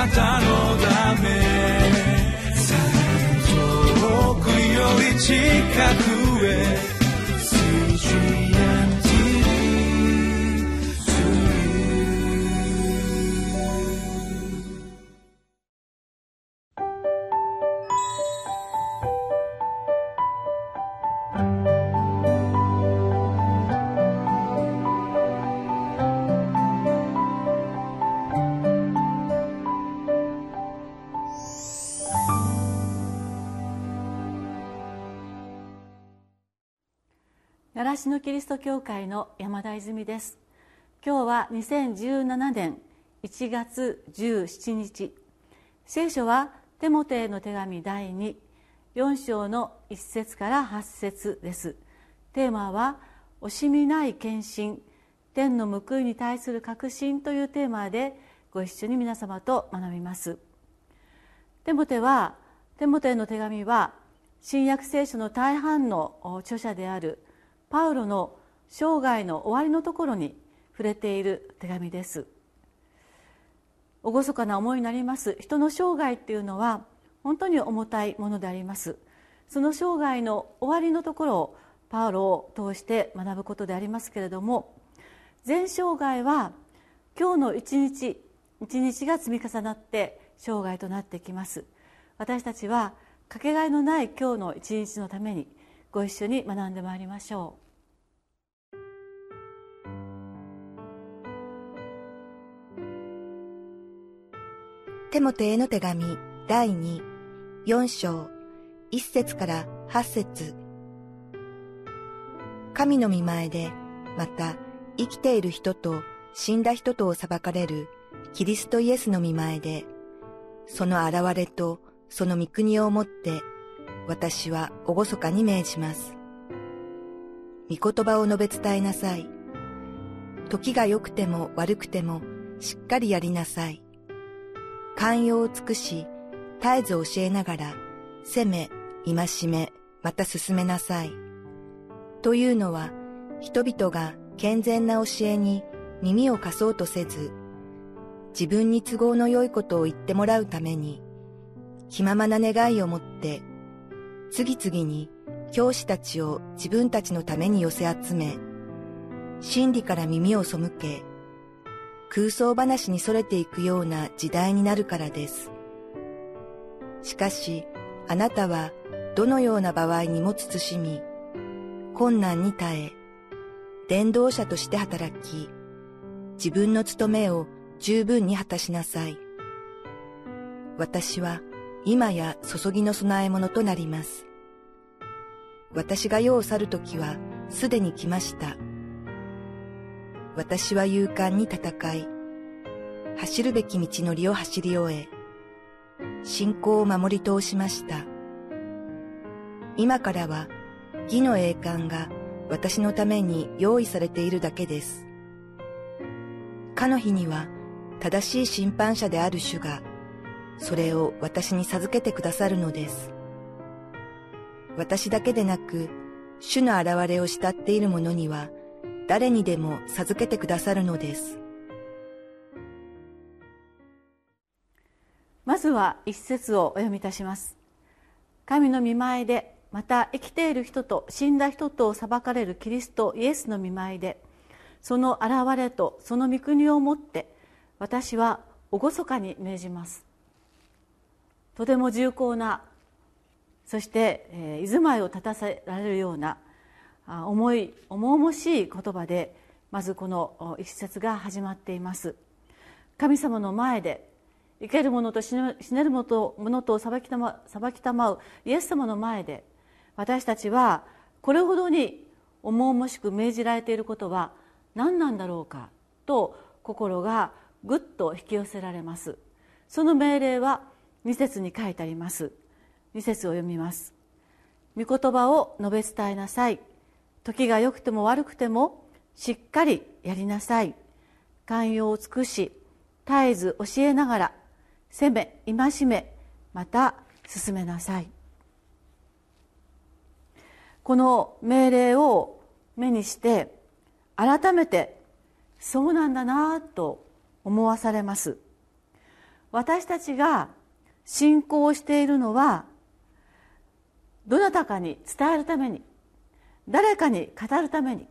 なたのため。遠くより近く。習志野キリスト教会の山田泉です。今日は2017年1月17日。聖書はテモテへの手紙第24章の1節から8節です。テーマは惜しみない献身天の報いに対する確信というテーマでご一緒に皆様と学びます。テモテはテモテへの手紙は新約聖書の大半の著者であるパウロの生涯の終わりのところに触れている手紙です。厳かな思いになります。人の生涯っていうのは本当に重たいものであります。その生涯の終わりのところをパウロを通して学ぶことでありますけれども全生涯は今日の一日一日が積み重なって生涯となってきます。私たちはかけがえのない今日の一日のためにご一緒に学んでまいりましょう。テモテへの手紙第24章1節から8節。神の見前でまた生きている人と死んだ人とを裁かれるキリストイエスの見前でその現れとその御国をもって私は厳かに命じます。御言葉を述べ伝えなさい。時が良くても悪くてもしっかりやりなさい。寛容を尽くし、絶えず教えながら、責め、戒め、また進めなさい。というのは、人々が健全な教えに耳を貸そうとせず、自分に都合の良いことを言ってもらうために、気ままな願いを持って次々に教師たちを自分たちのために寄せ集め、真理から耳を背け、空想話に逸れていくような時代になるからです。しかし、あなたはどのような場合にも慎み、困難に耐え、伝道者として働き、自分の務めを十分に果たしなさい。私は今や注ぎの供え物となります。私が世を去る時はすでに来ました。私は勇敢に戦い、走るべき道のりを走り終え、信仰を守り通しました。今からは義の栄冠が私のために用意されているだけです。かの日には正しい審判者である主がそれを私に授けてくださるのです。私だけでなく、主の現れを慕っている者には、誰にでも授けてくださるのです。まずは一節をお読みいたします。神の御前で、また生きている人と死んだ人とを裁かれるキリストイエスの御前で、その現れとその御国をもって、私は厳かに命じます。とても重厚なそして、え、居住まいを立たせられるような重い重々しい言葉でまずこの一節が始まっています。神様の前で生ける者と死ねる者とを裁きたま裁きたまうイエス様の前で私たちはこれほどに重々しく命じられていることは何なんだろうかと心がぐっと引き寄せられます。その命令は2節に書いてあります。2節を読みます。御言葉を述べ伝えなさい。時が良くても悪くてもしっかりやりなさい。寛容を尽くし絶えず教えながら責め戒めまた進めなさい。この命令を目にして改めてそうなんだなと思わされます。私たちが信仰しているのはどなたかに伝えるために誰かに語るために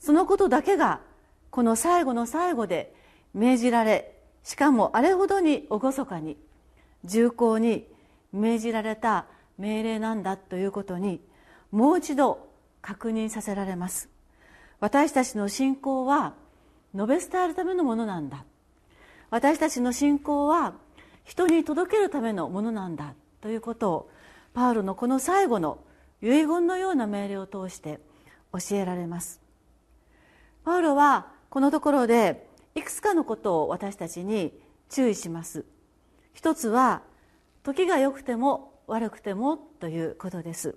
そのことだけがこの最後の最後で命じられしかもあれほどに厳かに重厚に命じられた命令なんだということにもう一度確認させられます。私たちの信仰は述べ伝えるためのものなんだ。私たちの信仰は人に届けるためのものなんだということをパウロのこの最後の遺言のような命令を通して教えられます。パウロはこのところでいくつかのことを私たちに注意します。一つは時が良くても悪くてもということです。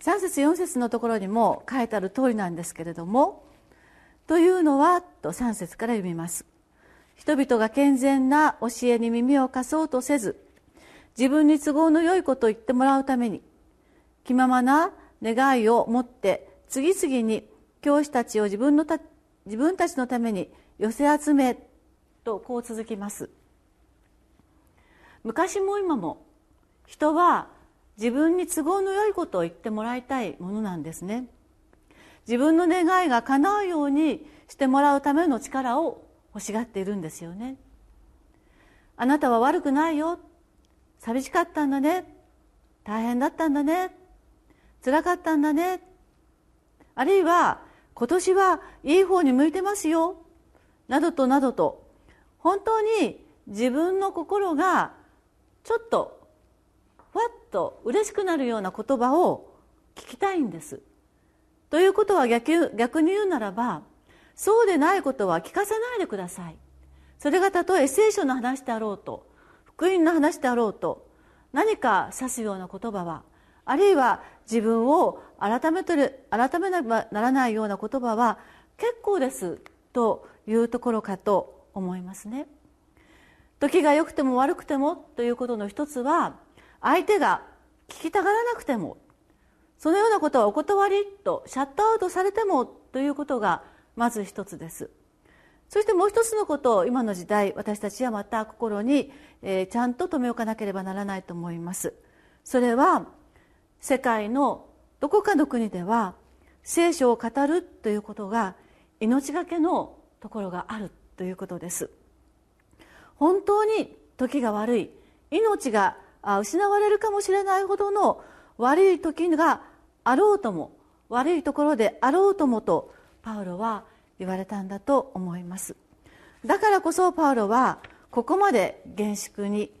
3節4節のところにも書いてある通りなんですけれども「というのは」と3節から読みます。人々が健全な教えに耳を貸そうとせず自分に都合の良いことを言ってもらうために気ままな願いを持って次々に教師たちを自分のた自分たちのために寄せ集めとこう続きます。昔も今も人は自分に都合の良いことを言ってもらいたいものなんですね。自分の願いが叶うようにしてもらうための力を欲しがっているんですよね。あなたは悪くないよ。寂しかったんだね。大変だったんだね。辛かったんだね。あるいは今年はいい方に向いてますよ。などとなどと。本当に自分の心がちょっとふわっと嬉しくなるような言葉を聞きたいんです。ということは逆逆に言うならばそうでないことは聞かせないでください。それがたとえ聖書の話であろうと福音の話であろうと何か指すような言葉はあるいは自分を改めてる改めなばならないような言葉は結構ですというところかと思いますね。時が良くても悪くてもということの一つは相手が聞きたがらなくてもそのようなことはお断りとシャットアウトされてもということがまず一つです。そしてもう一つのことを今の時代私たちはまた心に、えー、ちゃんと留め置かなければならないと思います。それは世界のどこかの国では聖書を語るということが命がけのところがあるということです。本当に時が悪い命が失われるかもしれないほどの悪い時があろうとも悪いところであろうともとパウロは言われたんだと思います。だからこそパウロはここまで厳粛に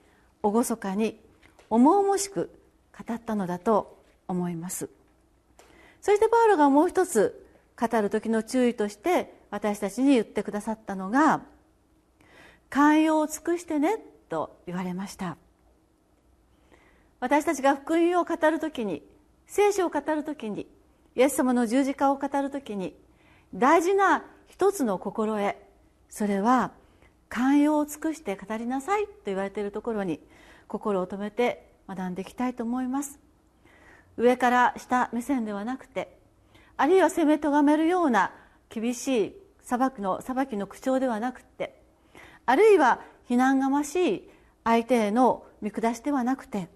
厳かに重々しく語ったのだと思います。そしてパウロがもう一つ語る時の注意として私たちに言ってくださったのが「寛容を尽くしてね」と言われました。私たちが福音を語る時に聖書を語る時にイエス様の十字架を語る時に大事な一つの心得それは寛容を尽くして語りなさいと言われているところに心を止めて学んでいきたいと思います。上から下目線ではなくてあるいは攻めとがめるような厳しい裁きの裁きの口調ではなくてあるいは非難がましい相手への見下しではなくて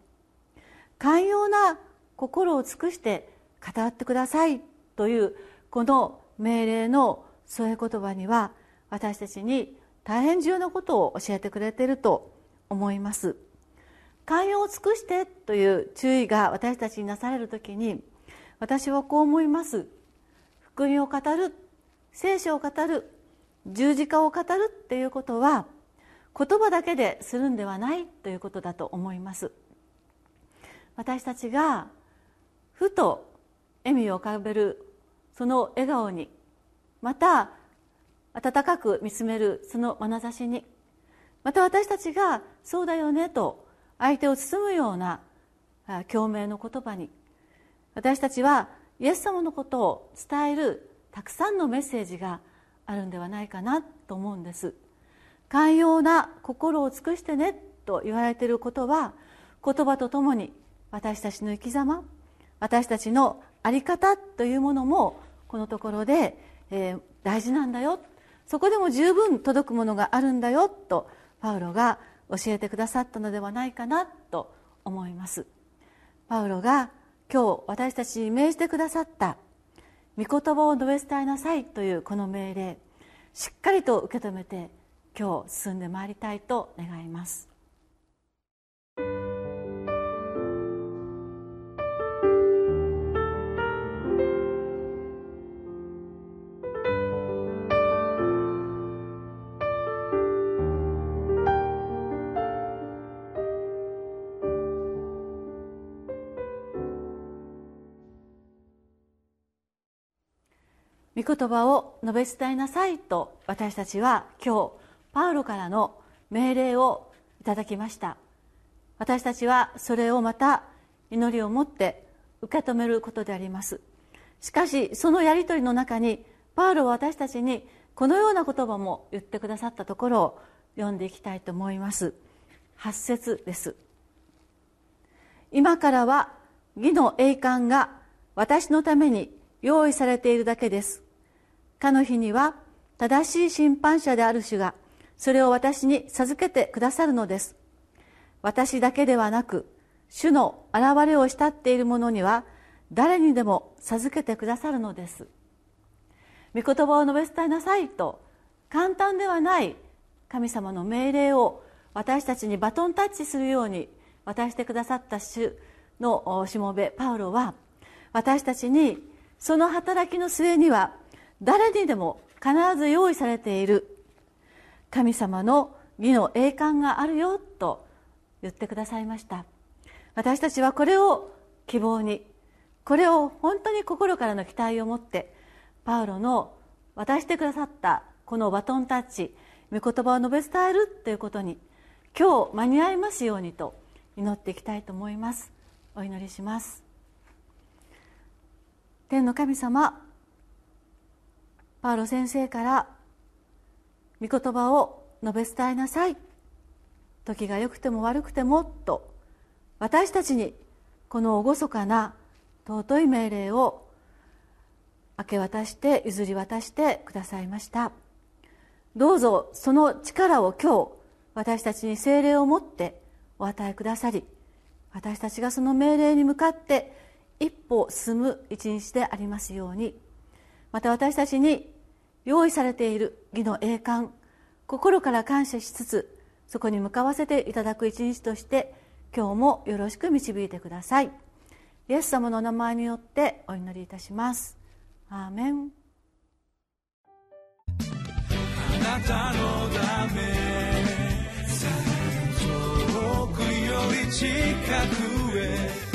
寛容な心を尽くして語ってくださいというこの命令の添え言葉には私たちに大変重要なことを教えてくれていると思います。寛容を尽くしてという注意が私たちになされる時に私はこう思います。福音を語る聖書を語る十字架を語るっていうことは言葉だけでするんではないということだと思います。私たちがふと笑みを浮かべるその笑顔にまた温かく見つめるその眼差しに。また私たちが「そうだよね」と相手を包むような共鳴の言葉に。私たちはイエス様のことを伝えるたくさんのメッセージがあるんではないかなと思うんです。寛容な心を尽くしてねと言われていることは言葉とともに私たちの生き様私たちの在り方というものもこのところで、えー、大事なんだよ。そこでも十分届くものがあるんだよとパウロが教えてくださったのではないかなと思います。パウロが今日私たちに命じてくださった御言葉を述べ伝えなさいというこの命令しっかりと受け止めて今日進んでまいりたいと願います。言葉を述べ伝えなさいと私たちは今日パウロからの命令をいただきました。私たちはそれをまた祈りを持って受け止めることであります。しかしそのやり取りの中にパウロは私たちにこのような言葉も言ってくださったところを読んでいきたいと思います。8節です。今からは義の栄冠が私のために用意されているだけです。かの日には正しい審判者である主がそれを私に授けてくださるのです。私だけではなく主の現れを慕っている者には誰にでも授けてくださるのです。御言葉を述べ伝えなさいと簡単ではない神様の命令を私たちにバトンタッチするように渡してくださった主のしもべパウロは私たちにその働きの末には誰にでも必ず用意されている。神様の義の栄冠があるよと言ってくださいました。私たちはこれを希望にこれを本当に心からの期待を持ってパウロの渡してくださったこのバトンタッチ御言葉を述べ伝えるということに今日間に合いますようにと祈っていきたいと思います。お祈りします。天の神様パウロ先生から御言葉を述べ伝えなさい。時が良くても悪くてもと私たちにこの厳かな尊い命令を明け渡して譲り渡してくださいました。どうぞその力を今日私たちに精霊を持ってお与えくださり私たちがその命令に向かって一歩進む一日でありますように。また私たちに用意されている義の栄冠心から感謝しつつそこに向かわせていただく一日として今日もよろしく導いてください。イエス様のお名前によってお祈りいたします。アーメン。あなたのため遠くより近くへ